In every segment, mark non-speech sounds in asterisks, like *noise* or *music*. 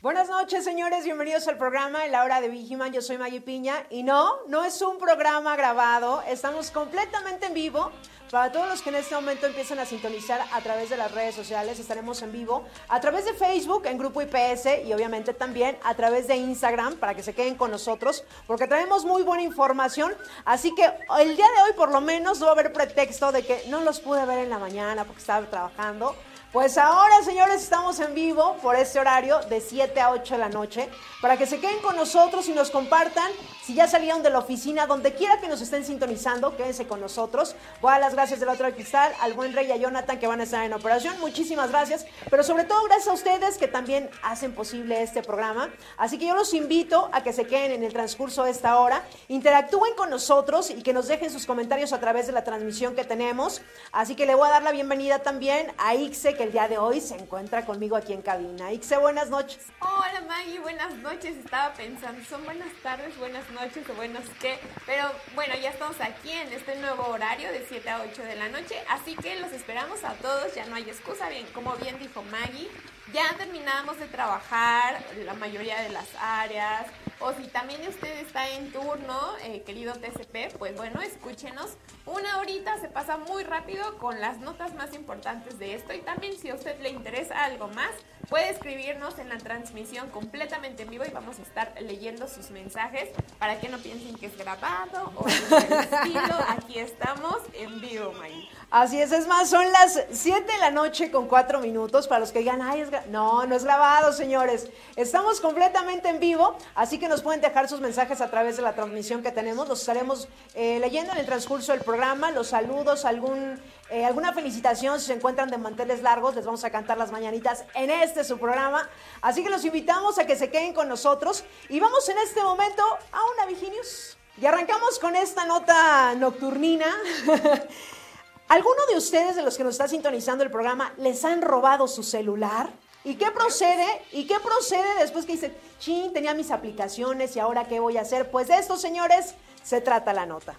Buenas noches, señores. Bienvenidos al programa En la hora de Vigiman. Yo soy Maggie Piña. Y no, no es un programa grabado. Estamos completamente en vivo. Para todos los que en este momento empiezan a sintonizar a través de las redes sociales, estaremos en vivo a través de Facebook en Grupo IPS y obviamente también a través de Instagram para que se queden con nosotros porque traemos muy buena información. Así que el día de hoy por lo menos no haber pretexto de que no los pude ver en la mañana porque estaba trabajando. Pues ahora, señores, estamos en vivo por este horario de 7 a 8 de la noche para que se queden con nosotros y nos compartan si ya salieron de la oficina, donde quiera que nos estén sintonizando, quédense con nosotros. Voy a dar las gracias del otro cristal, al buen Rey y a Jonathan que van a estar en operación. Muchísimas gracias, pero sobre todo gracias a ustedes que también hacen posible este programa. Así que yo los invito a que se queden en el transcurso de esta hora, interactúen con nosotros y que nos dejen sus comentarios a través de la transmisión que tenemos. Así que le voy a dar la bienvenida también a Ixe el día de hoy se encuentra conmigo aquí en cabina. Ixe, buenas noches. Hola Maggie, buenas noches. Estaba pensando, son buenas tardes, buenas noches o buenos qué. Pero bueno, ya estamos aquí en este nuevo horario de 7 a 8 de la noche. Así que los esperamos a todos, ya no hay excusa. Bien, como bien dijo Maggie, ya terminamos de trabajar la mayoría de las áreas. O si también usted está en turno, eh, querido TCP, pues bueno, escúchenos. Una horita se pasa muy rápido con las notas más importantes de esto. Y también si a usted le interesa algo más, puede escribirnos en la transmisión completamente en vivo y vamos a estar leyendo sus mensajes para que no piensen que es grabado o *laughs* estilo. Aquí estamos en vivo, Maggie. Así es, es más, son las 7 de la noche con 4 minutos para los que digan, ay, es gra-". no, no es grabado, señores. Estamos completamente en vivo, así que nos pueden dejar sus mensajes a través de la transmisión que tenemos. Los estaremos eh, leyendo en el transcurso del programa, los saludos, algún, eh, alguna felicitación si se encuentran de manteles largos, les vamos a cantar las mañanitas en este su programa. Así que los invitamos a que se queden con nosotros y vamos en este momento a una Viginius. Y arrancamos con esta nota nocturnina. *laughs* ¿Alguno de ustedes, de los que nos está sintonizando el programa, les han robado su celular? ¿Y qué procede? ¿Y qué procede después que dicen, chin, tenía mis aplicaciones y ahora qué voy a hacer? Pues de esto, señores, se trata la nota.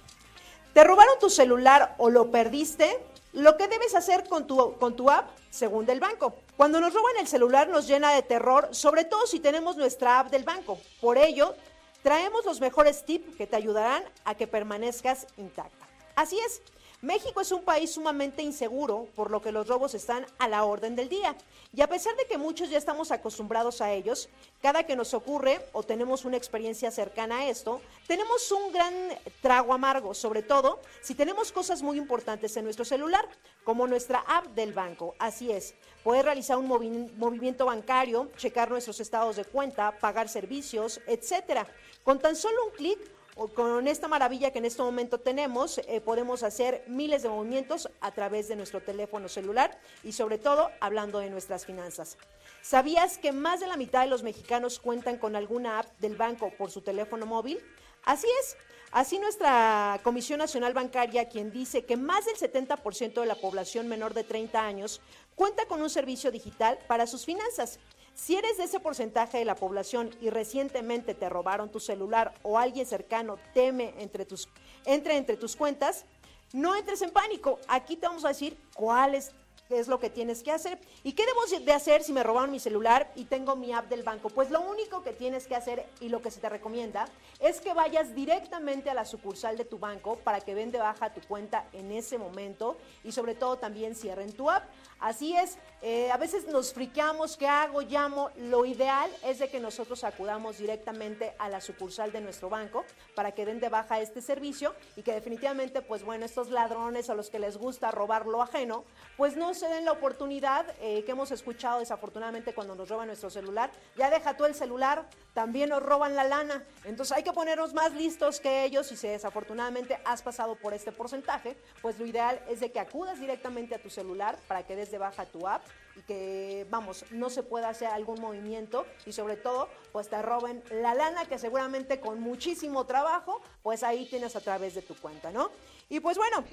¿Te robaron tu celular o lo perdiste? Lo que debes hacer con tu, con tu app, según del banco. Cuando nos roban el celular nos llena de terror, sobre todo si tenemos nuestra app del banco. Por ello, traemos los mejores tips que te ayudarán a que permanezcas intacta. Así es, México es un país sumamente inseguro, por lo que los robos están a la orden del día. Y a pesar de que muchos ya estamos acostumbrados a ellos, cada que nos ocurre o tenemos una experiencia cercana a esto, tenemos un gran trago amargo, sobre todo si tenemos cosas muy importantes en nuestro celular, como nuestra app del banco. Así es, poder realizar un movi- movimiento bancario, checar nuestros estados de cuenta, pagar servicios, etcétera. Con tan solo un clic con esta maravilla que en este momento tenemos, eh, podemos hacer miles de movimientos a través de nuestro teléfono celular y sobre todo hablando de nuestras finanzas. ¿Sabías que más de la mitad de los mexicanos cuentan con alguna app del banco por su teléfono móvil? Así es. Así nuestra Comisión Nacional Bancaria, quien dice que más del 70% de la población menor de 30 años cuenta con un servicio digital para sus finanzas. Si eres de ese porcentaje de la población y recientemente te robaron tu celular o alguien cercano teme entre tus, entre entre tus cuentas, no entres en pánico. Aquí te vamos a decir cuál es, es lo que tienes que hacer. ¿Y qué debo de hacer si me robaron mi celular y tengo mi app del banco? Pues lo único que tienes que hacer y lo que se te recomienda es que vayas directamente a la sucursal de tu banco para que ven de baja tu cuenta en ese momento y sobre todo también cierren tu app. Así es, eh, a veces nos friqueamos, ¿qué hago? Llamo. Lo ideal es de que nosotros acudamos directamente a la sucursal de nuestro banco para que den de baja este servicio y que definitivamente, pues bueno, estos ladrones a los que les gusta robar lo ajeno, pues no, se den la oportunidad eh, que hemos escuchado desafortunadamente cuando nos roban nuestro celular. Ya deja tú el celular, también nos roban la lana. Entonces hay que ponernos más listos que ellos y si desafortunadamente has pasado por este porcentaje, pues lo ideal es de que acudas directamente a tu celular para que des de baja tu app y que, vamos, no se pueda hacer algún movimiento y sobre todo, pues te roben la lana que seguramente con muchísimo trabajo, pues ahí tienes a través de tu cuenta, ¿no? Y pues bueno,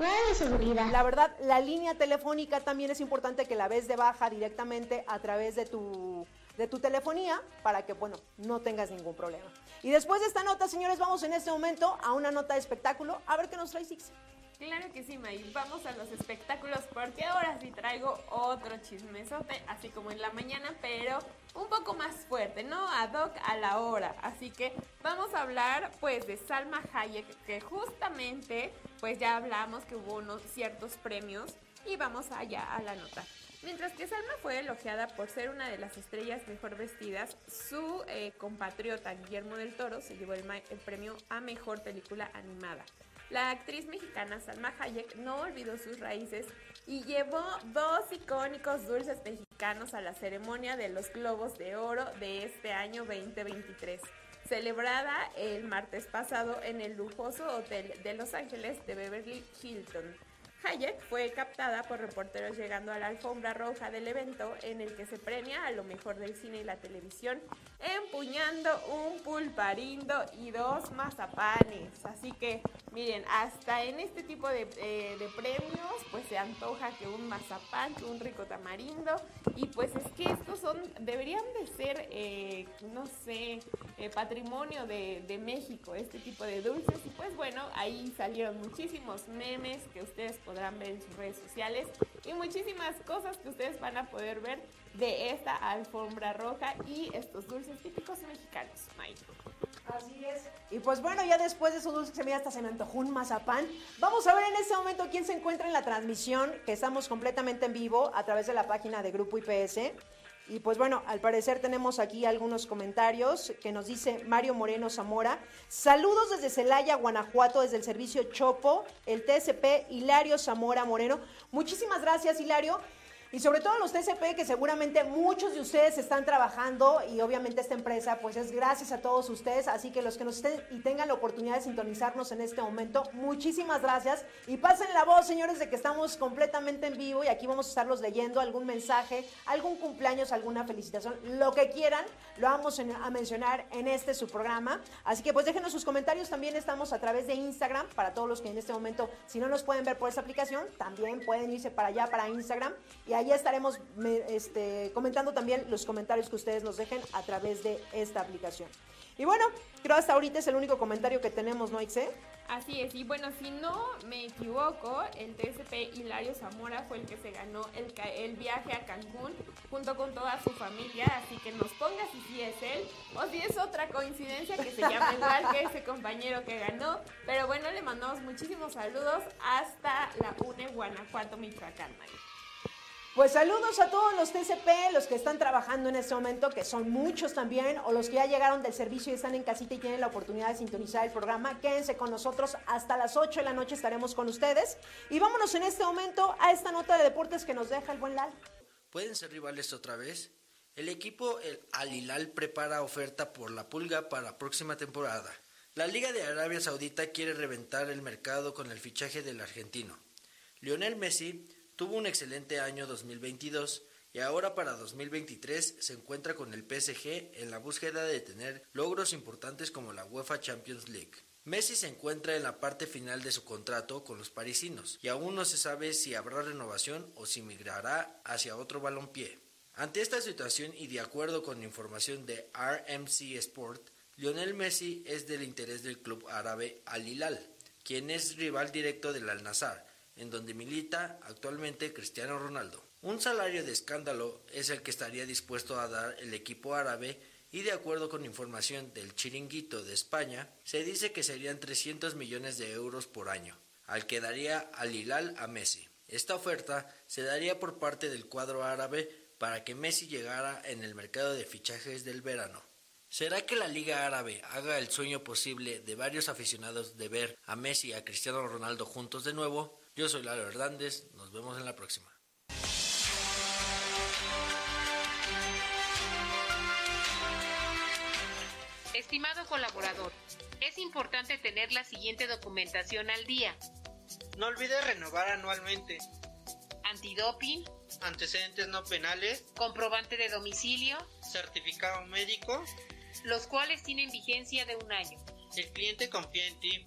la verdad, la línea telefónica también es importante que la ves de baja directamente a través de tu de tu telefonía para que, bueno, no tengas ningún problema. Y después de esta nota, señores, vamos en este momento a una nota de espectáculo. A ver qué nos trae Six. Claro que sí, May. Vamos a los espectáculos porque ahora sí traigo otro chismesote, así como en la mañana, pero un poco más fuerte, ¿no? Ad hoc a la hora. Así que vamos a hablar pues de Salma Hayek, que justamente pues ya hablamos que hubo unos ciertos premios y vamos allá a la nota. Mientras que Salma fue elogiada por ser una de las estrellas mejor vestidas, su eh, compatriota Guillermo del Toro se llevó el, el premio a mejor película animada. La actriz mexicana Salma Hayek no olvidó sus raíces y llevó dos icónicos dulces mexicanos a la ceremonia de los Globos de Oro de este año 2023, celebrada el martes pasado en el lujoso hotel de Los Ángeles de Beverly Hilton. Hayek fue captada por reporteros llegando a la alfombra roja del evento en el que se premia a lo mejor del cine y la televisión, empuñando un pulparindo y dos mazapanes. Así que, miren, hasta en este tipo de, eh, premios, pues se antoja que un mazapán, que un rico tamarindo, y pues es que estos son, deberían de ser, eh, no sé, eh, patrimonio de, de México, este tipo de dulces. Y pues bueno, ahí salieron muchísimos memes que ustedes podrán ver en sus redes sociales y muchísimas cosas que ustedes van a poder ver de esta alfombra roja y estos dulces típicos mexicanos. Así es. Y pues bueno, ya después de esos dulces que se me hasta se me antojó un mazapán. Vamos a ver en este momento quién se encuentra en la transmisión, que estamos completamente en vivo a través de la página de Grupo IPS. Y pues bueno, al parecer tenemos aquí algunos comentarios que nos dice Mario Moreno Zamora. Saludos desde Celaya, Guanajuato, desde el servicio Chopo, el TSP Hilario Zamora Moreno. Muchísimas gracias, Hilario. Y sobre todo los TCP que seguramente muchos de ustedes están trabajando y obviamente esta empresa pues es gracias a todos ustedes, así que los que nos estén y tengan la oportunidad de sintonizarnos en este momento, muchísimas gracias. Y pasen la voz señores de que estamos completamente en vivo y aquí vamos a estarlos leyendo algún mensaje, algún cumpleaños, alguna felicitación, lo que quieran, lo vamos a mencionar en este su programa, así que pues déjenos sus comentarios, también estamos a través de Instagram. Para todos los que en este momento si no nos pueden ver por esta aplicación, también pueden irse para allá para Instagram. Y ahí estaremos este, comentando también los comentarios que ustedes nos dejen a través de esta aplicación. Y bueno, creo hasta ahorita es el único comentario que tenemos, ¿no, Ixe? Así es, y bueno, si no me equivoco, el TSP Hilario Zamora fue el que se ganó el, el viaje a Cancún junto con toda su familia, así que nos ponga si sí es él o si es otra coincidencia que se llama *laughs* igual que ese compañero que ganó. Pero bueno, le mandamos muchísimos saludos hasta la UNE Guanajuato, Michoacán, María. Pues saludos a todos los TCP, los que están trabajando en este momento, que son muchos también, o los que ya llegaron del servicio y están en casita y tienen la oportunidad de sintonizar el programa. Quédense con nosotros hasta las 8 de la noche estaremos con ustedes. Y vámonos en este momento a esta nota de deportes que nos deja el buen Lal. ¿Pueden ser rivales otra vez? El equipo el Al Hilal prepara oferta por la pulga para la próxima temporada. La Liga de Arabia Saudita quiere reventar el mercado con el fichaje del argentino. Lionel Messi Tuvo un excelente año 2022 y ahora para 2023 se encuentra con el PSG en la búsqueda de tener logros importantes como la UEFA Champions League. Messi se encuentra en la parte final de su contrato con los parisinos y aún no se sabe si habrá renovación o si migrará hacia otro balompié. Ante esta situación y de acuerdo con información de RMC Sport, Lionel Messi es del interés del club árabe Al Hilal, quien es rival directo del Al Nassr, en donde milita actualmente Cristiano Ronaldo. Un salario de escándalo es el que estaría dispuesto a dar el equipo árabe y de acuerdo con información del Chiringuito de España, se dice que serían 300 millones de euros por año, al que daría al Hilal a Messi. Esta oferta se daría por parte del cuadro árabe para que Messi llegara en el mercado de fichajes del verano. ¿Será que la Liga Árabe haga el sueño posible de varios aficionados de ver a Messi y a Cristiano Ronaldo juntos de nuevo? Yo soy Lalo Hernández, nos vemos en la próxima. Estimado colaborador, es importante tener la siguiente documentación al día. No olvides renovar anualmente. Antidoping. Antecedentes no penales. Comprobante de domicilio. Certificado médico. Los cuales tienen vigencia de un año. El cliente confía en ti.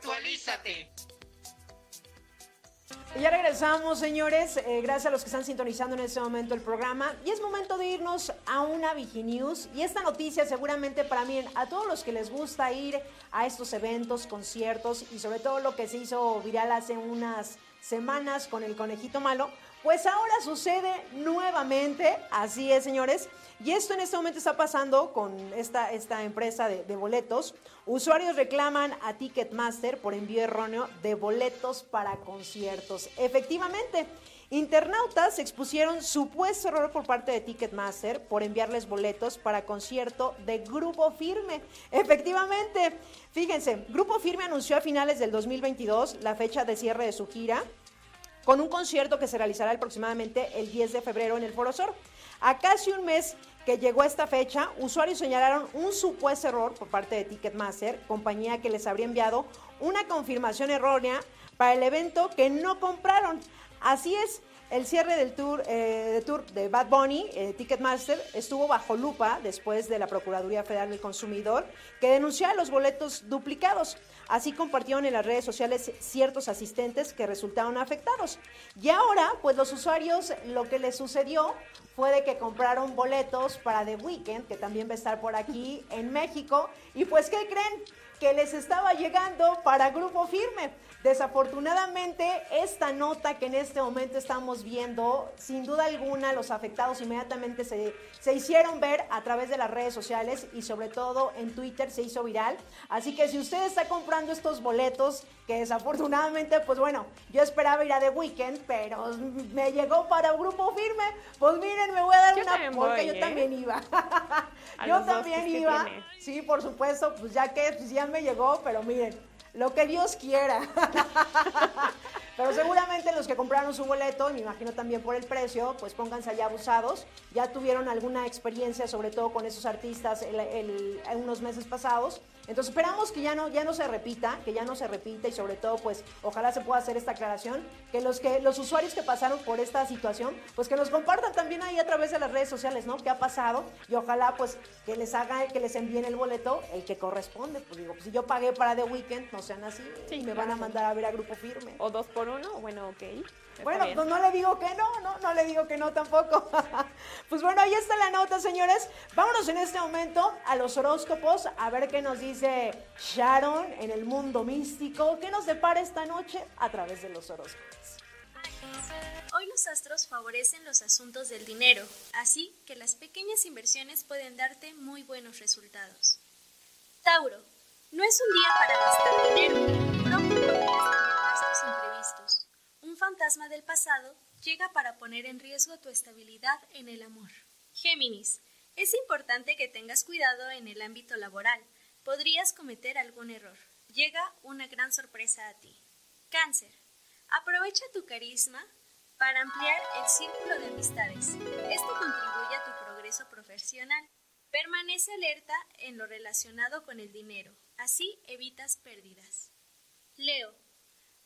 Actualízate. Y ya regresamos, señores. Eh, gracias a los que están sintonizando en este momento el programa. Y es momento de irnos a una Viginews. Y esta noticia seguramente para mí, a todos los que les gusta ir a estos eventos, conciertos y sobre todo lo que se hizo viral hace unas semanas con el conejito malo, pues ahora sucede nuevamente. Así es, señores. Y esto en este momento está pasando con esta, esta empresa de, de boletos. Usuarios reclaman a Ticketmaster por envío erróneo de boletos para conciertos. Efectivamente, internautas expusieron supuesto error por parte de Ticketmaster por enviarles boletos para concierto de Grupo Firme. Efectivamente, fíjense, Grupo Firme anunció a finales del 2022 la fecha de cierre de su gira con un concierto que se realizará aproximadamente el 10 de febrero en el Foro Sol. A casi un mes que llegó esta fecha, usuarios señalaron un supuesto error por parte de Ticketmaster, compañía que les habría enviado una confirmación errónea para el evento que no compraron. Así es, el cierre del tour, eh, de, tour de Bad Bunny, eh, Ticketmaster, estuvo bajo lupa después de la Procuraduría Federal del Consumidor, que denunció los boletos duplicados. Así compartieron en las redes sociales ciertos asistentes que resultaron afectados. Y ahora, pues los usuarios, lo que les sucedió fue de que compraron boletos para The Weeknd, que también va a estar por aquí en México. Y pues, ¿qué creen? Que les estaba llegando para Grupo Firme. Desafortunadamente, esta nota que en este momento estamos viendo, sin duda alguna, los afectados inmediatamente se, se hicieron ver a través de las redes sociales y sobre todo en Twitter se hizo viral. Así que si usted está comprando estos boletos, que desafortunadamente, pues bueno, yo esperaba ir a The Weeknd, pero me llegó para Grupo Firme, pues miren, me voy a dar Yo una porque yo ¿eh? también iba. *laughs* Yo también pues, ¿qué iba. Sí, por supuesto, pues ya que pues, ya me llegó, pero miren, lo que Dios quiera. *laughs* pero seguramente los que compraron su boleto, y me imagino también por el precio, pues pónganse allá abusados. Ya tuvieron alguna experiencia, sobre todo con esos artistas, el- el- en unos meses pasados. Entonces esperamos que ya no, ya no se repita, que ya no se repita y sobre todo, pues ojalá se pueda hacer esta aclaración, que los que los usuarios que pasaron por esta situación, pues que nos compartan también ahí a través de las redes sociales, ¿no? ¿Qué ha pasado? Y ojalá pues que les haga, que les envíen el boleto, el que corresponde. Pues digo, pues, si yo pagué para The Weeknd, no sean así, Sí, me claro. van a mandar a ver a Grupo Firme. O dos por uno, bueno, ok. Bueno, pues no le digo que no, no, no le digo que no tampoco. *laughs* pues bueno, ahí está la nota, señores. Vámonos en este momento a los horóscopos, a ver qué nos dice Sharon en el mundo místico, qué nos depara esta noche a través de los horóscopos. Hoy los astros favorecen los asuntos del dinero, así que las pequeñas inversiones pueden darte muy buenos resultados. Tauro, no es un día para gastar dinero, pronto imprevistos. Un fantasma del pasado llega para poner en riesgo tu estabilidad en el amor. Géminis, es importante que tengas cuidado en el ámbito laboral, podrías cometer algún error. Llega una gran sorpresa a ti. Cáncer, aprovecha tu carisma para ampliar el círculo de amistades. Esto contribuye a tu progreso profesional. Permanece alerta en lo relacionado con el dinero, así evitas pérdidas. Leo,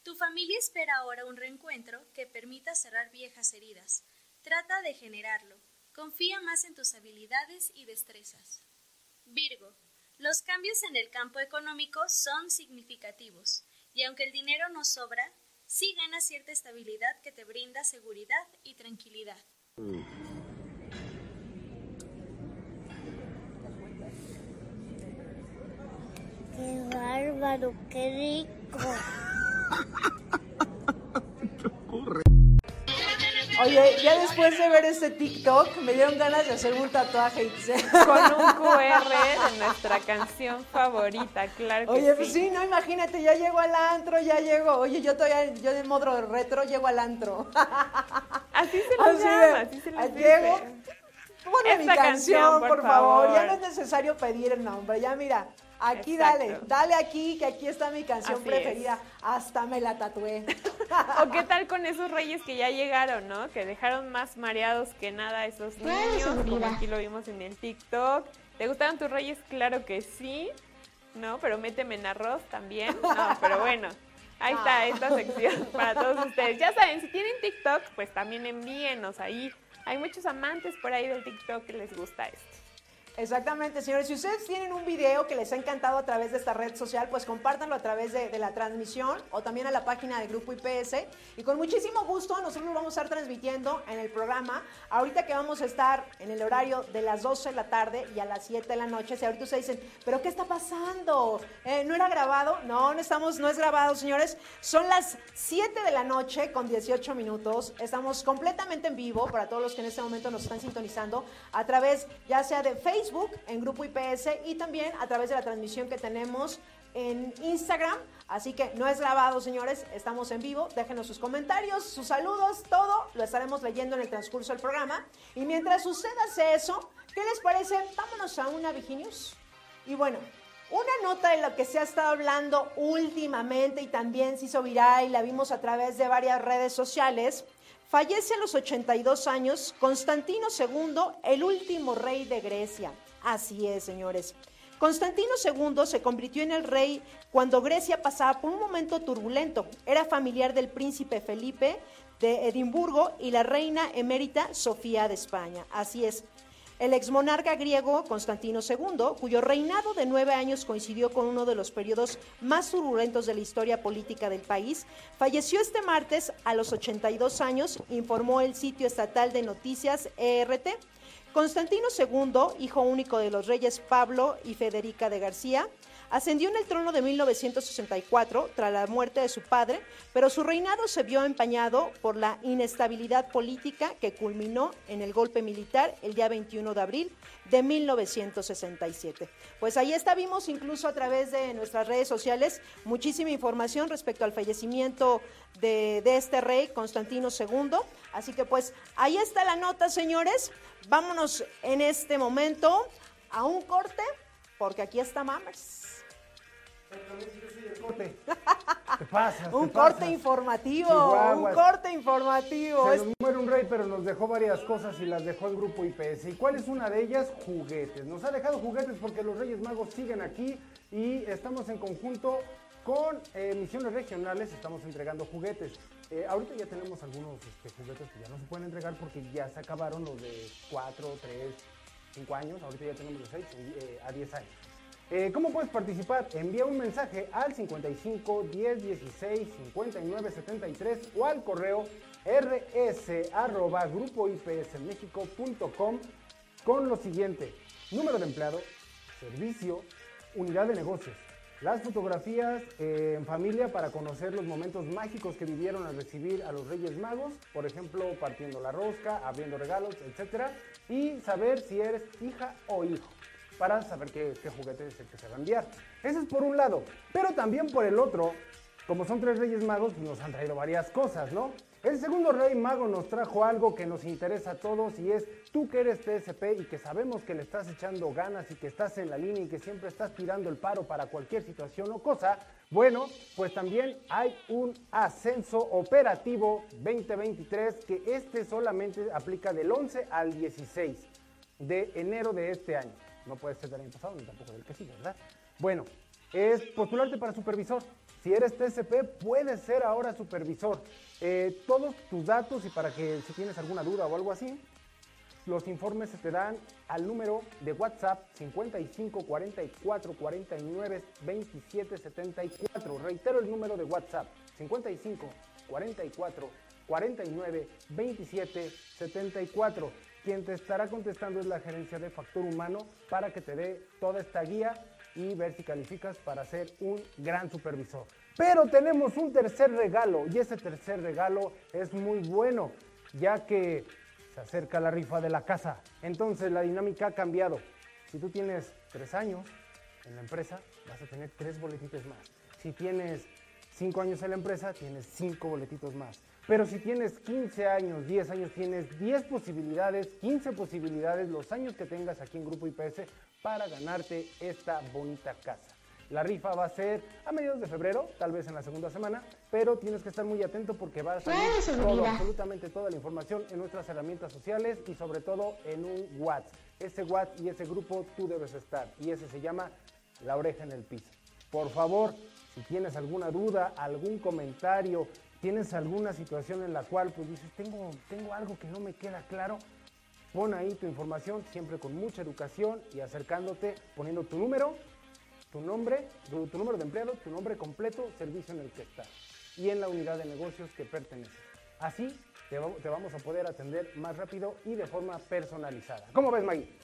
tu familia espera ahora un reencuentro que permita cerrar viejas heridas. Trata de generarlo. Confía más en tus habilidades y destrezas. Virgo, los cambios en el campo económico son significativos, y aunque el dinero no sobra, sí ganas cierta estabilidad que te brinda seguridad y tranquilidad. Qué bárbaro, qué rico. Oye, ya después de ver este TikTok, me dieron ganas de hacer un tatuaje. Con un QR de nuestra canción favorita, claro que Oye, pues sí. sí, no, imagínate, ya llego al antro, ya llego. Oye, yo todavía, yo de modo retro llego al antro. Así se Así les de, llama, así se dice. llego, Ponme mi canción, canción, por, por favor. Ya no es necesario pedir el nombre. Ya mira, aquí Exacto. dale, dale aquí, que aquí está mi canción Así preferida. Hasta me la tatué. *laughs* O qué tal con esos reyes que ya llegaron, ¿no? Que dejaron más mareados que nada a esos niños, como aquí lo vimos en el TikTok. ¿Te gustaron tus reyes? Claro que sí, ¿no? Pero méteme en arroz también. No, pero bueno. Ahí está esta sección para todos ustedes. Ya saben, si tienen TikTok, pues también envíenos ahí. Hay muchos amantes por ahí del TikTok que les gusta esto. Exactamente, señores. Si ustedes tienen un video que les ha encantado a través de esta red social, pues compártanlo a través de, de la transmisión o también a la página del Grupo IPS. Y con muchísimo gusto nosotros vamos a estar transmitiendo en el programa. Ahorita que vamos a estar en el horario de las 12 de la tarde y a las 7 de la noche. Si ahorita ustedes dicen, ¿pero qué está pasando? Eh, ¿No era grabado? No, no estamos, no es grabado, señores. Son las 7 de la noche con 18 minutos. Estamos completamente en vivo para todos los que en este momento nos están sintonizando a través ya sea de Facebook en Grupo IPS y también a través de la transmisión que tenemos en Instagram. Así que no es grabado, señores, estamos en vivo. Déjenos sus comentarios, sus saludos, todo lo estaremos leyendo en el transcurso del programa. Y mientras suceda eso, ¿qué les parece? Vámonos a una Viginius. Y bueno, una nota de lo que se ha estado hablando últimamente y también se hizo viral y la vimos a través de varias redes sociales. Fallece a los 82 años Constantino II, el último rey de Grecia. Así es, señores. Constantino II se convirtió en el rey cuando Grecia pasaba por un momento turbulento. Era familiar del príncipe Felipe de Edimburgo y la reina emérita Sofía de España. Así es. El exmonarca griego Constantino II, cuyo reinado de nueve años coincidió con uno de los periodos más turbulentos de la historia política del país, falleció este martes a los 82 años, informó el sitio estatal de noticias ERT. Constantino II, hijo único de los reyes Pablo y Federica de García, ascendió en el trono de 1964 tras la muerte de su padre, pero su reinado se vio empañado por la inestabilidad política que culminó en el golpe militar el día 21 de abril de 1967. Pues ahí está, vimos incluso a través de nuestras redes sociales muchísima información respecto al fallecimiento de, de este rey, Constantino II. Así que pues ahí está la nota, señores. Vámonos en este momento a un corte, porque aquí está Mammers. *laughs* ¿Qué pasa? Un corte informativo, un corte informativo. Se nos muere un rey, pero nos dejó varias cosas y las dejó el grupo IPS. ¿Y cuál es una de ellas? Juguetes. Nos ha dejado juguetes porque los Reyes Magos siguen aquí y estamos en conjunto con eh, misiones regionales, estamos entregando juguetes. Eh, ahorita ya tenemos algunos este, juguetes que ya no se pueden entregar porque ya se acabaron los de 4, 3, 5 años. Ahorita ya tenemos de 6 a 10 años. Eh, ¿Cómo puedes participar? Envía un mensaje al 55 10 16 59 73 o al correo rs arroba grupoipsmexico.com con lo siguiente: número de empleado, servicio, unidad de negocios. Las fotografías eh, en familia para conocer los momentos mágicos que vivieron al recibir a los Reyes Magos, por ejemplo, partiendo la rosca, abriendo regalos, etc. Y saber si eres hija o hijo para saber qué, juguete es el que se va a enviar. Eso es por un lado, pero también por el otro, como son tres reyes magos, pues nos han traído varias cosas, ¿no? El segundo rey mago nos trajo algo que nos interesa a todos y es tú que eres TSP y que sabemos que le estás echando ganas y que estás en la línea y que siempre estás tirando el paro para cualquier situación o cosa, bueno, pues también hay un ascenso operativo 2023 que este solamente aplica del 11 al 16 de enero de este año. No puede ser del año pasado ni tampoco del que sigue, ¿verdad? Bueno, es postularte para supervisor. Si eres TCP, puedes ser ahora supervisor. Eh, todos tus datos y para que si tienes alguna duda o algo así, los informes se te dan al número de WhatsApp 55 44 49 27 74. Reitero el número de WhatsApp 55 44 49 27 74. Quien te estará contestando es la gerencia de factor humano para que te dé toda esta guía y ver si calificas para ser un gran supervisor. Pero tenemos un tercer regalo y ese tercer regalo es muy bueno. ya que se acerca la rifa de la casa. Entonces la dinámica ha cambiado. Si tú tienes tres años en la empresa, vas a tener tres boletitos más. Si tienes cinco años en la empresa, tienes cinco boletitos más. Pero si tienes 15 años, 10 años, tienes 10 posibilidades, 15 posibilidades, los años que tengas aquí en Grupo IPS para ganarte esta bonita casa. La rifa va a ser a mediados de febrero, tal vez en la segunda semana, pero tienes que estar muy atento porque va a salir todo, absolutamente toda la información en nuestras herramientas sociales y sobre todo en un WhatsApp. Ese WhatsApp y ese grupo tú debes estar y ese se llama La oreja en el piso. Por favor, si tienes alguna duda, algún comentario, tienes alguna situación en la cual pues dices, tengo, tengo algo que no me queda claro, pon ahí tu información, siempre con mucha educación y acercándote, poniendo tu número tu nombre, tu, número de empleado, tu nombre completo, servicio en el que estás y en la unidad de negocios que perteneces. Así te, te vamos a poder atender más rápido y de forma personalizada. ¿Cómo ves, Maggie?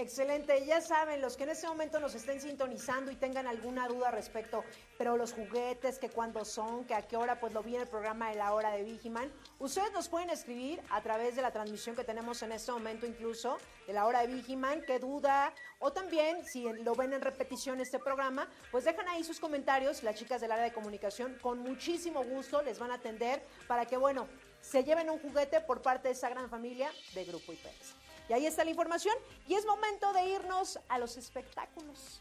Excelente, ya saben, los que en este momento nos estén sintonizando y tengan alguna duda respecto, pero los juguetes, que cuándo son, que a qué hora, pues lo vi en el programa de la hora de Vigiman. Ustedes nos pueden escribir a través de la transmisión que tenemos en este momento, incluso de la hora de Vigiman, qué duda, o también si lo ven en repetición este programa, pues dejan ahí sus comentarios, las chicas del área de comunicación, con muchísimo gusto les van a atender para que, bueno, se lleven un juguete por parte de esa gran familia de Grupo IPS. Y ahí está la información. Y es momento de irnos a los espectáculos.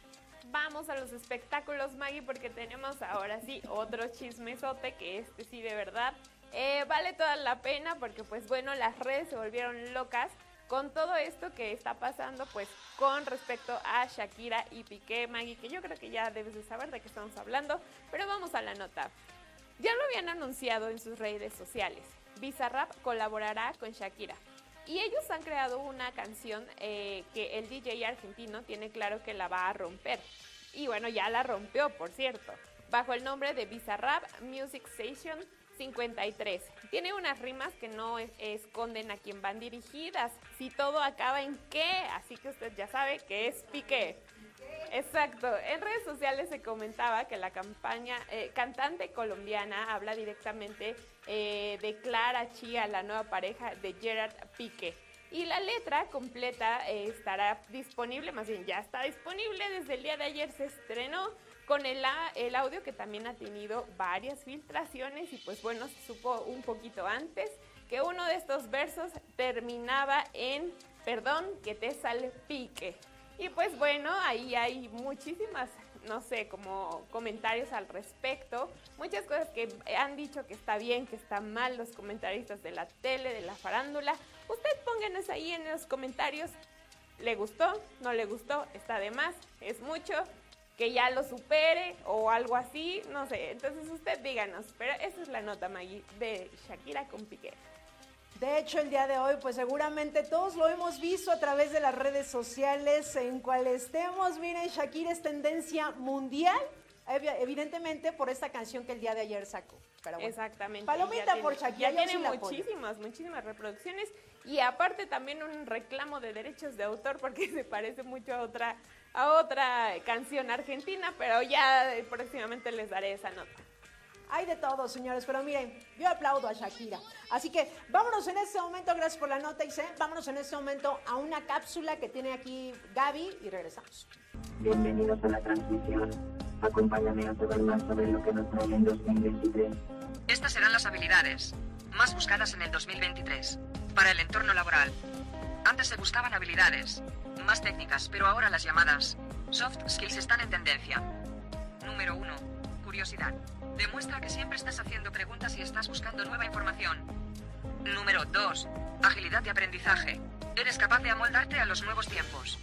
Vamos a los espectáculos, Maggie, porque tenemos ahora sí otro chismesote que este sí de verdad eh, vale toda la pena porque pues bueno, las redes se volvieron locas con todo esto que está pasando pues con respecto a Shakira y Piqué, Maggie, que yo creo que ya debes de saber de qué estamos hablando, pero vamos a la nota. Ya lo habían anunciado en sus redes sociales. Bizarrap colaborará con Shakira. Y ellos han creado una canción eh, que el DJ argentino tiene claro que la va a romper. Y bueno, ya la rompió, por cierto, bajo el nombre de Bizarrap Music Station 53. Tiene unas rimas que no esconden a quién van dirigidas. Si todo acaba en qué, así que usted ya sabe que es piqué. Exacto. En redes sociales se comentaba que la campaña eh, cantante colombiana habla directamente eh, de Clara Chía, la nueva pareja de Gerard Pique. Y la letra completa eh, estará disponible, más bien ya está disponible desde el día de ayer, se estrenó con el, el audio que también ha tenido varias filtraciones y pues bueno, se supo un poquito antes que uno de estos versos terminaba en, perdón, que te sale pique. Y pues bueno, ahí hay muchísimas, no sé, como comentarios al respecto, muchas cosas que han dicho que está bien, que está mal los comentaristas de la tele, de la farándula. Usted pónganos ahí en los comentarios, ¿le gustó? ¿No le gustó? ¿Está de más? ¿Es mucho? que ya lo supere o algo así, no sé. Entonces usted díganos, pero esa es la nota, Maggie, de Shakira con Piqué. De hecho, el día de hoy, pues seguramente todos lo hemos visto a través de las redes sociales en cual estemos. Miren, Shakira es tendencia mundial, evidentemente por esta canción que el día de ayer sacó. Exactamente. Palomita por Shakira. Ya tiene muchísimas, muchísimas reproducciones y aparte también un reclamo de derechos de autor porque *laughs* se parece mucho a otra, a otra canción argentina, pero ya próximamente les daré esa nota. Hay de todo, señores, pero miren, yo aplaudo a Shakira. Así que vámonos en este momento, gracias por la nota, Ise. Vámonos en este momento a una cápsula que tiene aquí Gaby y regresamos. Bienvenidos a la transmisión. Acompáñame a saber más sobre lo que nos trae en 2023. Estas serán las habilidades más buscadas en el 2023 para el entorno laboral. Antes se buscaban habilidades más técnicas, pero ahora las llamadas soft skills están en tendencia. Número 1. Curiosidad. Demuestra que siempre estás haciendo preguntas y estás buscando nueva información. Número 2. Agilidad de aprendizaje. Eres capaz de amoldarte a los nuevos tiempos.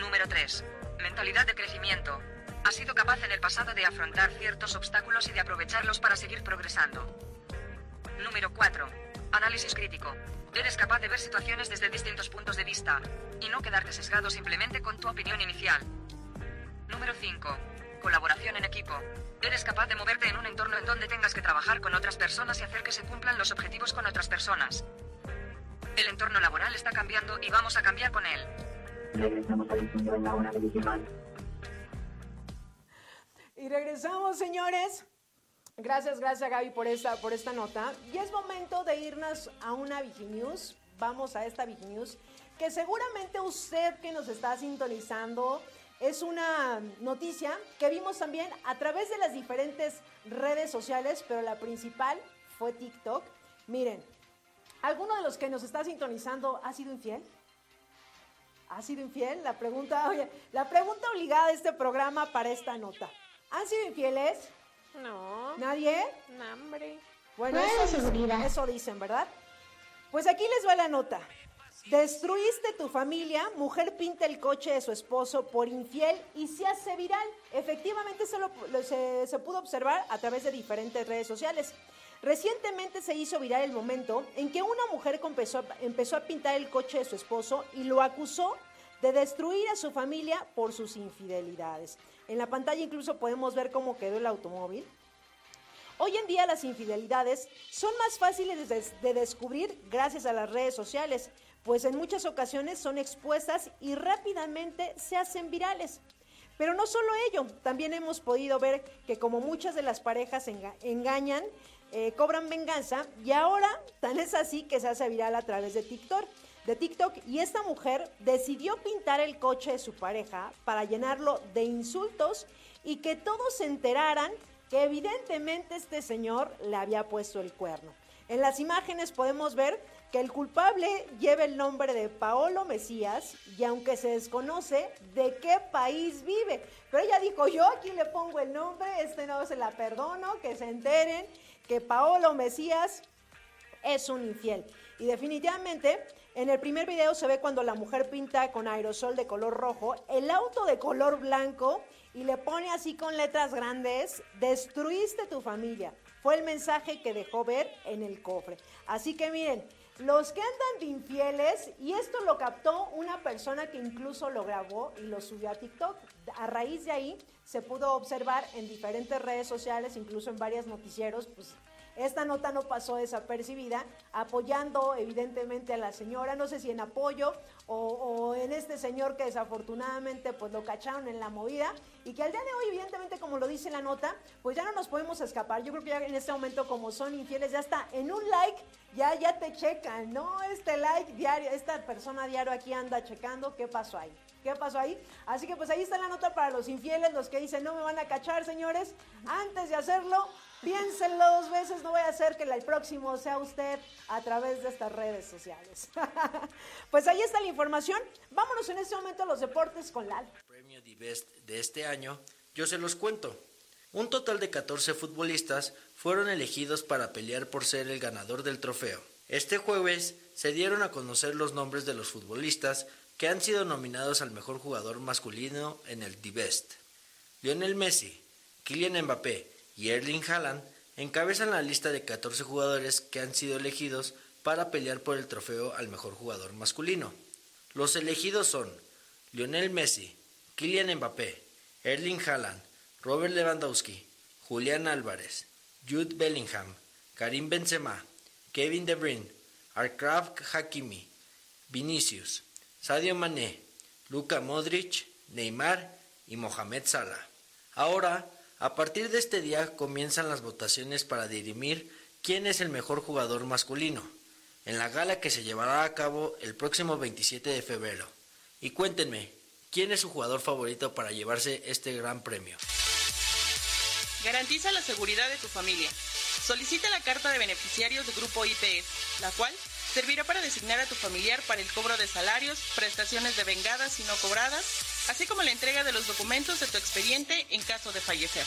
Número 3. Mentalidad de crecimiento. Has sido capaz en el pasado de afrontar ciertos obstáculos y de aprovecharlos para seguir progresando. Número 4. Análisis crítico. Eres capaz de ver situaciones desde distintos puntos de vista y no quedarte sesgado simplemente con tu opinión inicial. Número 5. Colaboración en equipo. Eres capaz de moverte en un entorno en donde tengas que trabajar con otras personas y hacer que se cumplan los objetivos con otras personas. El entorno laboral está cambiando y vamos a cambiar con él. Regresamos al estudio en la hora de Y regresamos, señores. Gracias, gracias Gaby por esta, por esta nota. Y es momento de irnos a una Viginews. Vamos a esta Viginews que seguramente usted que nos está sintonizando es una noticia que vimos también a través de las diferentes redes sociales, pero la principal fue TikTok. Miren, ¿alguno de los que nos está sintonizando ha sido infiel? ¿Ha sido infiel? La pregunta, oye, la pregunta obligada de este programa para esta nota. ¿Han sido infieles? No. ¿Nadie? No, hombre. Bueno, eso, eso dicen, ¿verdad? Pues aquí les va la nota. Destruiste tu familia, mujer pinta el coche de su esposo por infiel y se hace viral. Efectivamente se, lo, se, pudo observar a través de diferentes redes sociales. Recientemente se hizo viral el momento en que una mujer empezó, empezó a pintar el coche de su esposo y lo acusó de destruir a su familia por sus infidelidades. En la pantalla incluso podemos ver cómo quedó el automóvil. Hoy en día las infidelidades son más fáciles de descubrir gracias a las redes sociales pues en muchas ocasiones son expuestas y rápidamente se hacen virales. Pero no solo ello, también hemos podido ver que como muchas de las parejas engañan, eh, cobran venganza y ahora tan es así que se hace viral a través de TikTok. De TikTok y esta mujer decidió pintar el coche de su pareja para llenarlo de insultos y que todos se enteraran que evidentemente este señor le había puesto el cuerno. En las imágenes podemos ver que el culpable lleva el nombre de Paolo Mesías y aunque se desconoce de qué país vive, pero ella dijo, yo aquí le pongo el nombre, este no se la perdono, que se enteren que Paolo Mesías es un infiel. Y definitivamente en el primer video se ve cuando la mujer pinta con aerosol de color rojo el auto de color blanco y le pone así con letras grandes, destruiste tu familia. Fue el mensaje que dejó ver en el cofre. Así que miren, los que andan de infieles, y esto lo captó una persona que incluso lo grabó y lo subió a TikTok. A raíz de ahí se pudo observar en diferentes redes sociales, incluso en varios noticieros, pues esta nota no pasó desapercibida, apoyando evidentemente a la señora, no sé si en apoyo o, en este señor que desafortunadamente pues lo cacharon en la movida y que al día de hoy evidentemente como lo dice la nota, pues ya no nos podemos escapar. Yo creo que ya en este momento como son infieles ya está en un like ya ya te checan, ¿no? Este like diario, esta persona diario aquí anda checando qué pasó ahí. ¿Qué pasó ahí? Así que pues ahí está la nota para los infieles, los que dicen no me van a cachar, señores. Antes de hacerlo, Piénsenlo dos veces, no voy a hacer que el próximo sea usted a través de estas redes sociales. *laughs* pues ahí está la información. Vámonos en este momento a los deportes con Lal. Premio Divest de este año, yo se los cuento. Un total de 14 futbolistas fueron elegidos para pelear por ser el ganador del trofeo. Este jueves se dieron a conocer los nombres de los futbolistas que han sido nominados al mejor jugador masculino en el Divest. Lionel Messi, Kylian Mbappé, y Erling Haaland encabezan la lista de 14 jugadores que han sido elegidos para pelear por el trofeo al mejor jugador masculino. Los elegidos son Lionel Messi, Kylian Mbappé, Erling Haaland, Robert Lewandowski, Julián Álvarez, Jude Bellingham, Karim Benzema, Kevin De Bruyne, Arkraf Hakimi, Vinicius, Sadio Mané, Luka Modric, Neymar y Mohamed Salah. Ahora a partir de este día comienzan las votaciones para dirimir quién es el mejor jugador masculino, en la gala que se llevará a cabo el próximo 27 de febrero. Y cuéntenme, ¿quién es su jugador favorito para llevarse este gran premio? Garantiza la seguridad de tu familia. Solicita la carta de beneficiarios de Grupo IPS, la cual servirá para designar a tu familiar para el cobro de salarios, prestaciones de vengadas y no cobradas, así como la entrega de los documentos de tu expediente en caso de fallecer.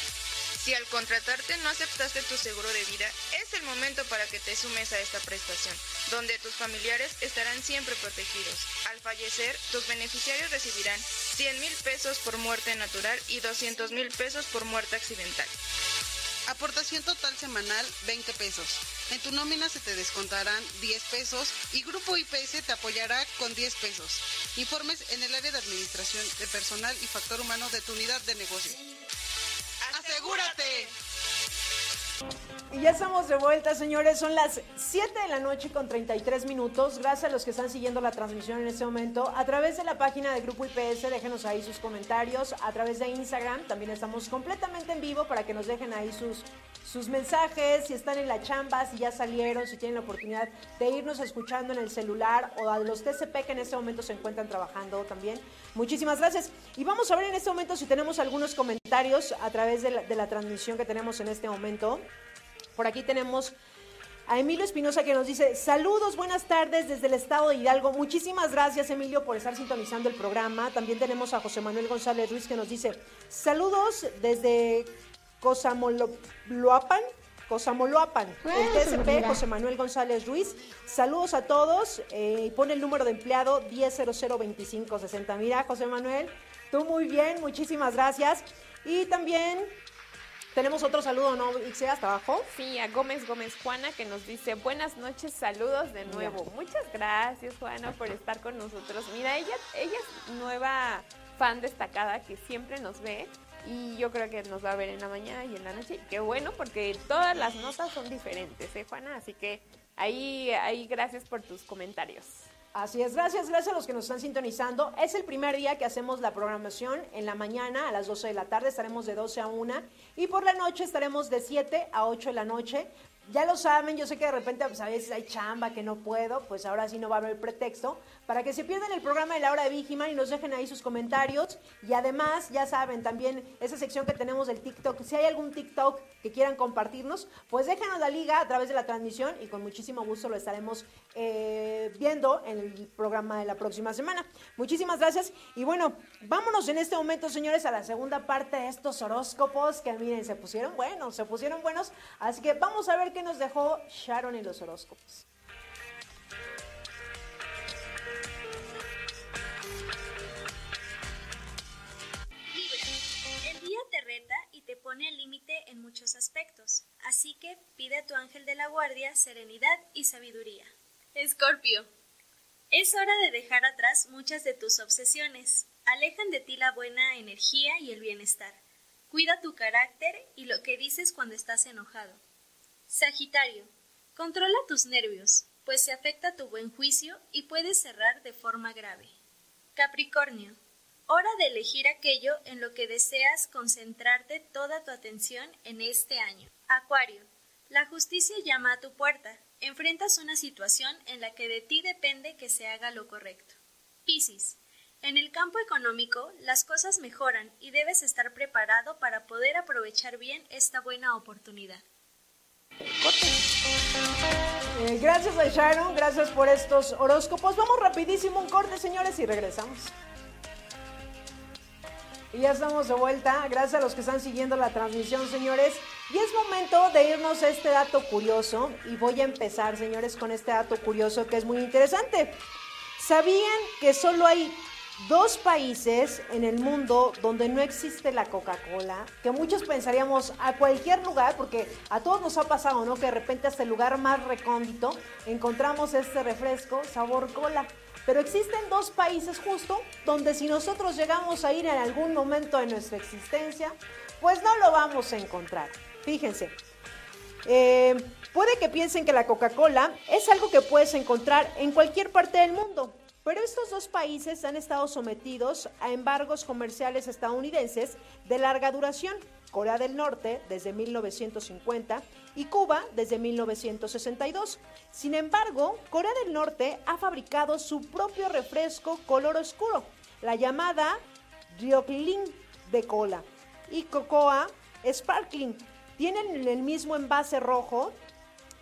Si al contratarte no aceptaste tu seguro de vida, es el momento para que te sumes a esta prestación, donde tus familiares estarán siempre protegidos. Al fallecer, tus beneficiarios recibirán 100 mil pesos por muerte natural y 200 mil pesos por muerte accidental. Aportación total semanal 20 pesos. En tu nómina se te descontarán 10 pesos y Grupo IPS te apoyará con 10 pesos. Informes en el área de administración de personal y factor humano de tu unidad de negocio. ¡Asegúrate! Y ya estamos de vuelta, señores. Son las 7 de la noche con 33 minutos. Gracias a los que están siguiendo la transmisión en este momento. A través de la página de Grupo IPS, déjenos ahí sus comentarios. A través de Instagram, también estamos completamente en vivo para que nos dejen ahí sus sus mensajes, si están en la chamba, si ya salieron, si tienen la oportunidad de irnos escuchando en el celular o a los TCP que en este momento se encuentran trabajando también. Muchísimas gracias. Y vamos a ver en este momento si tenemos algunos comentarios a través de la, de la transmisión que tenemos en este momento. Por aquí tenemos a Emilio Espinosa que nos dice, saludos, buenas tardes desde el estado de Hidalgo. Muchísimas gracias Emilio por estar sintonizando el programa. También tenemos a José Manuel González Ruiz que nos dice, saludos desde Cosamoloapan. Cosamoloapan, el TSP José Manuel González Ruiz. Saludos a todos eh, y pone el número de empleado 10002560. Mira, José Manuel, tú muy bien, muchísimas gracias. Y también tenemos otro saludo, ¿no, Ixe, hasta abajo? Sí, a Gómez Gómez Juana que nos dice buenas noches, saludos de nuevo. Muchas gracias, Juana, por estar con nosotros. Mira, ella, ella es nueva fan destacada que siempre nos ve y yo creo que nos va a ver en la mañana y en la noche. Qué bueno, porque todas las notas son diferentes, ¿eh, Juana? Así que ahí, ahí gracias por tus comentarios. Así es, gracias, gracias a los que nos están sintonizando. Es el primer día que hacemos la programación. En la mañana a las 12 de la tarde estaremos de 12 a 1 y por la noche estaremos de 7 a 8 de la noche ya lo saben, yo sé que de repente pues, a veces hay chamba que no puedo, pues ahora sí no va a haber pretexto, para que se pierdan el programa de la hora de Vigiman y nos dejen ahí sus comentarios. Y además, ya saben, también esa sección que tenemos del TikTok, si hay algún TikTok que quieran compartirnos, pues déjanos la liga a través de la transmisión y con muchísimo gusto lo estaremos eh, viendo en el programa de la próxima semana. Muchísimas gracias. Y bueno, vámonos en este momento, señores, a la segunda parte de estos horóscopos que miren, se pusieron buenos, se pusieron buenos. Así que vamos a ver qué nos dejó Sharon en los horóscopos. Libra, el día te reta y te pone al límite en muchos aspectos, así que pide a tu ángel de la guardia serenidad y sabiduría. Escorpio, es hora de dejar atrás muchas de tus obsesiones. Alejan de ti la buena energía y el bienestar. Cuida tu carácter y lo que dices cuando estás enojado. Sagitario, controla tus nervios, pues se afecta tu buen juicio y puedes cerrar de forma grave. Capricornio, hora de elegir aquello en lo que deseas concentrarte toda tu atención en este año. Acuario, la justicia llama a tu puerta. Enfrentas una situación en la que de ti depende que se haga lo correcto. Piscis, en el campo económico las cosas mejoran y debes estar preparado para poder aprovechar bien esta buena oportunidad. Eh, gracias a Sharon, gracias por estos horóscopos. Vamos rapidísimo un corte, señores, y regresamos. Y ya estamos de vuelta. Gracias a los que están siguiendo la transmisión, señores. Y es momento de irnos a este dato curioso. Y voy a empezar, señores, con este dato curioso que es muy interesante. ¿Sabían que solo hay dos países en el mundo donde no existe la Coca-Cola, que muchos pensaríamos a cualquier lugar, porque a todos nos ha pasado, ¿no? Que de repente hasta el lugar más recóndito encontramos este refresco sabor cola. Pero existen dos países justo donde si nosotros llegamos a ir en algún momento de nuestra existencia, pues no lo vamos a encontrar. Fíjense, eh, puede que piensen que la Coca-Cola es algo que puedes encontrar en cualquier parte del mundo, pero estos dos países han estado sometidos a embargos comerciales estadounidenses de larga duración. Corea del Norte desde 1950 y Cuba desde 1962. Sin embargo, Corea del Norte ha fabricado su propio refresco color oscuro, la llamada Ryoklin de cola, y Cocoa Sparkling. Tienen el mismo envase rojo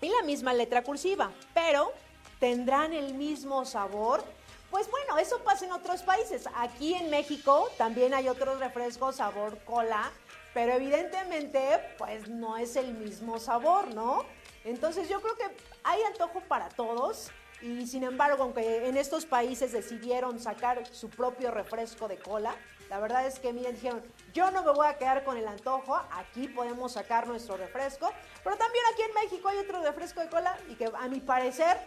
y la misma letra cursiva, pero ¿tendrán el mismo sabor? Pues bueno, eso pasa en otros países. Aquí en México también hay otros refrescos sabor cola, pero evidentemente pues no es el mismo sabor, ¿no? Entonces yo creo que hay antojo para todos y sin embargo, aunque en estos países decidieron sacar su propio refresco de cola, la verdad es que miren, dijeron, yo no me voy a quedar con el antojo, aquí podemos sacar nuestro refresco, pero también aquí en México hay otro refresco de cola y que a mi parecer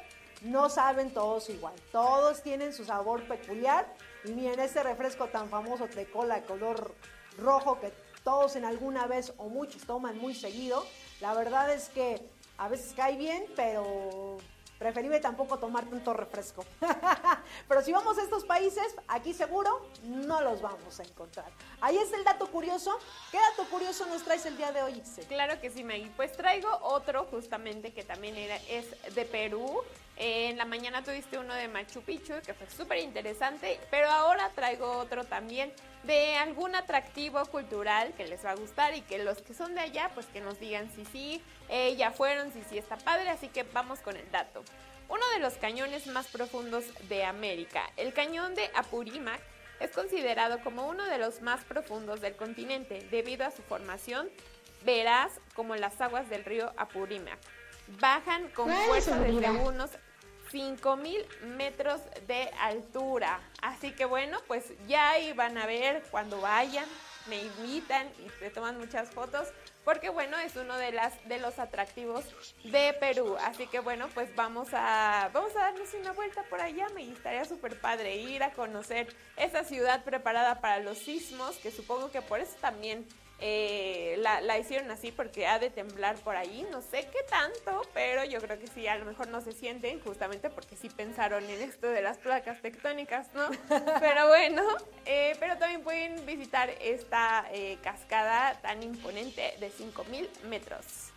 no saben todos igual. Todos tienen su sabor peculiar. Y miren, este refresco tan famoso de cola color rojo que todos en alguna vez o muchos toman muy seguido. La verdad es que a veces cae bien, pero preferible tampoco tomar tanto refresco. *laughs* Pero si vamos a estos países, aquí seguro no los vamos a encontrar. Ahí es el dato curioso. ¿Qué dato curioso nos traes el día de hoy, Ixel? Claro que sí, Maggie. Pues traigo otro justamente que también era, es de Perú. En la mañana tuviste uno de Machu Picchu que fue súper interesante, pero ahora traigo otro también de algún atractivo cultural que les va a gustar y que los que son de allá pues que nos digan si sí, eh, ya fueron, si sí está padre, así que vamos con el dato. Uno de los cañones más profundos de América, el cañón de Apurímac, es considerado como uno de los más profundos del continente debido a su formación veraz como las aguas del río Apurímac. Bajan con fuerza desde unos 5000 metros de altura. Así que bueno, pues ya ahí van a ver cuando vayan, me invitan y se toman muchas fotos porque bueno, es uno de las de los atractivos de Perú. Así que bueno, pues vamos a vamos a darnos una vuelta por allá, me estaría súper padre ir a conocer esa ciudad preparada para los sismos, que supongo que por eso también eh, la, la, hicieron así porque ha de temblar por ahí, no sé qué tanto, pero yo creo que sí, a lo mejor no se sienten justamente porque sí pensaron en esto de las placas tectónicas, ¿no? *laughs* pero bueno, eh, pero también pueden visitar esta eh, cascada tan imponente de 5000 metros.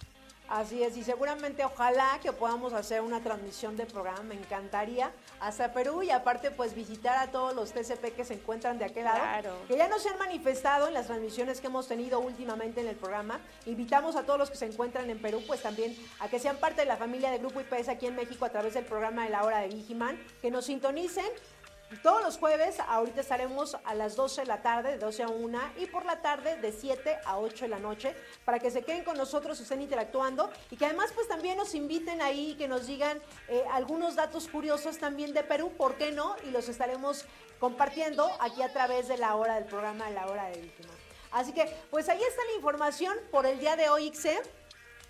Así es, y seguramente ojalá que podamos hacer una transmisión del programa, me encantaría, hasta Perú y aparte pues visitar a todos los TCP que se encuentran de aquel lado, que ya no se han manifestado en las transmisiones que hemos tenido últimamente en el programa. Invitamos a todos los que se encuentran en Perú pues también a que sean parte de la familia de Grupo IPS aquí en México a través del programa de la hora de Vigiman, que nos sintonicen todos los jueves, ahorita estaremos a las 12 de la tarde, de 12 a 1, y por la tarde de 7 a 8 de la noche, para que se queden con nosotros, estén interactuando, y que además pues también nos inviten ahí, que nos digan eh, algunos datos curiosos también de Perú, ¿por qué no? Y los estaremos compartiendo aquí a través de la hora del programa, la hora de víctima. Así que, pues ahí está la información por el día de hoy, Ixe.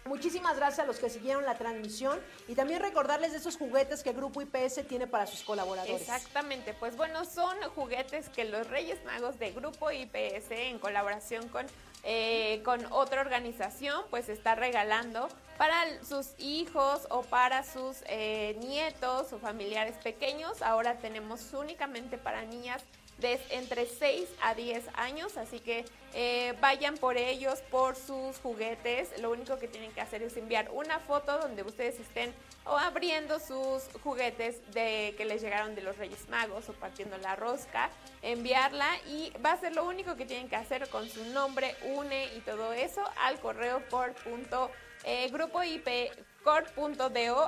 Muchísimas gracias a los que siguieron la transmisión y también recordarles de esos juguetes que Grupo IPS tiene para sus colaboradores. Exactamente, pues bueno, son juguetes que los Reyes Magos de Grupo IPS en colaboración con, eh, con otra organización pues está regalando para sus hijos o para sus eh, nietos o familiares pequeños. Ahora tenemos únicamente para niñas de entre 6 a 10 años, así que eh, vayan por ellos, por sus juguetes. Lo único que tienen que hacer es enviar una foto donde ustedes estén o abriendo sus juguetes de que les llegaron de los Reyes Magos o partiendo la rosca, enviarla y va a ser lo único que tienen que hacer con su nombre, UNE y todo eso al correo por punto eh, grupo IP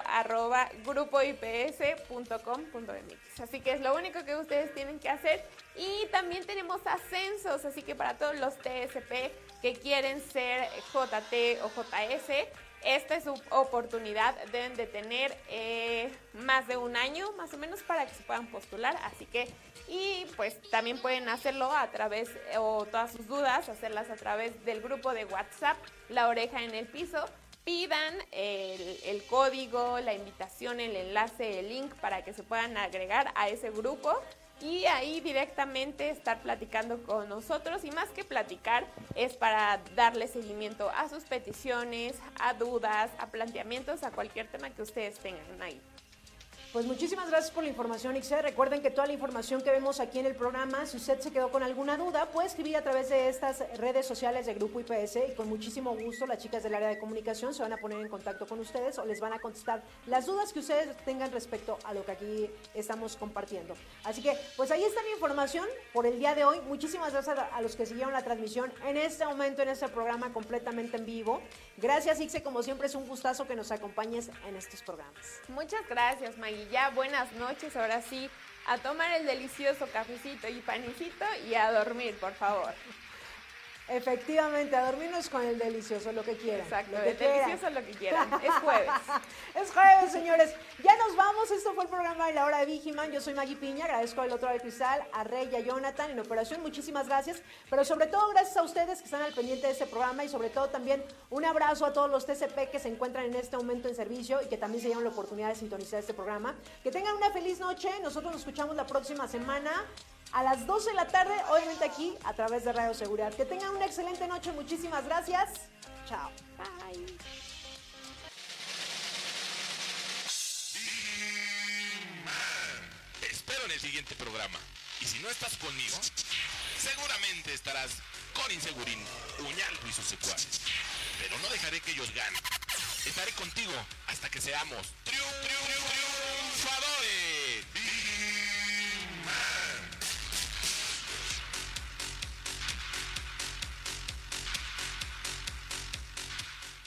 arroba grupoips.com.mx. Así que es lo único que ustedes tienen que hacer. Y también tenemos ascensos, así que para todos los TSP que quieren ser JT o JS, esta es su oportunidad. Deben de tener eh, más de un año más o menos para que se puedan postular. Así que, y pues también pueden hacerlo a través, o todas sus dudas, hacerlas a través del grupo de WhatsApp, La Oreja en el Piso pidan el, código, la invitación, el enlace, el link para que se puedan agregar a ese grupo y ahí directamente estar platicando con nosotros y más que platicar es para darle seguimiento a sus peticiones, a dudas, a planteamientos, a cualquier tema que ustedes tengan ahí. Pues muchísimas gracias por la información, Ixe. Recuerden que toda la información que vemos aquí en el programa, si usted se quedó con alguna duda, puede escribir a través de estas redes sociales de Grupo IPS y con muchísimo gusto las chicas del área de comunicación se van a poner en contacto con ustedes o les van a contestar las dudas que ustedes tengan respecto a lo que aquí estamos compartiendo. Así que, pues ahí está la información por el día de hoy. Muchísimas gracias a los que siguieron la transmisión en este momento, en este programa completamente en vivo. Gracias, Ixe. Como siempre, es un gustazo que nos acompañes en estos programas. Muchas gracias, Maggie ya buenas noches, ahora sí, a tomar el delicioso cafecito y panecito y a dormir, por favor. Efectivamente, a dormirnos con el delicioso, lo que quieran. Exacto, el delicioso lo que quieran. Es jueves. *laughs* es jueves, señores. Ya nos vamos. Esto fue el programa de la hora de Vigiman. Yo soy Maggie Piña. Agradezco al otro de cristal, a Rey y a Jonathan en operación. Muchísimas gracias. Pero sobre todo, gracias a ustedes que están al pendiente de este programa y sobre todo también un abrazo a todos los TCP que se encuentran en este momento en servicio y que también se llevan la oportunidad de sintonizar este programa. Que tengan una feliz noche. Nosotros nos escuchamos la próxima semana a las 2 de la tarde, obviamente aquí a través de Radio Seguridad. Que tengan una excelente noche, muchísimas gracias. Chao. Bye. Espero en el siguiente programa. Y si no estás conmigo, seguramente estarás con Insegurín, Uñalco y sus secuaces. Pero no dejaré que ellos ganen. Estaré contigo hasta que seamos triunfadores.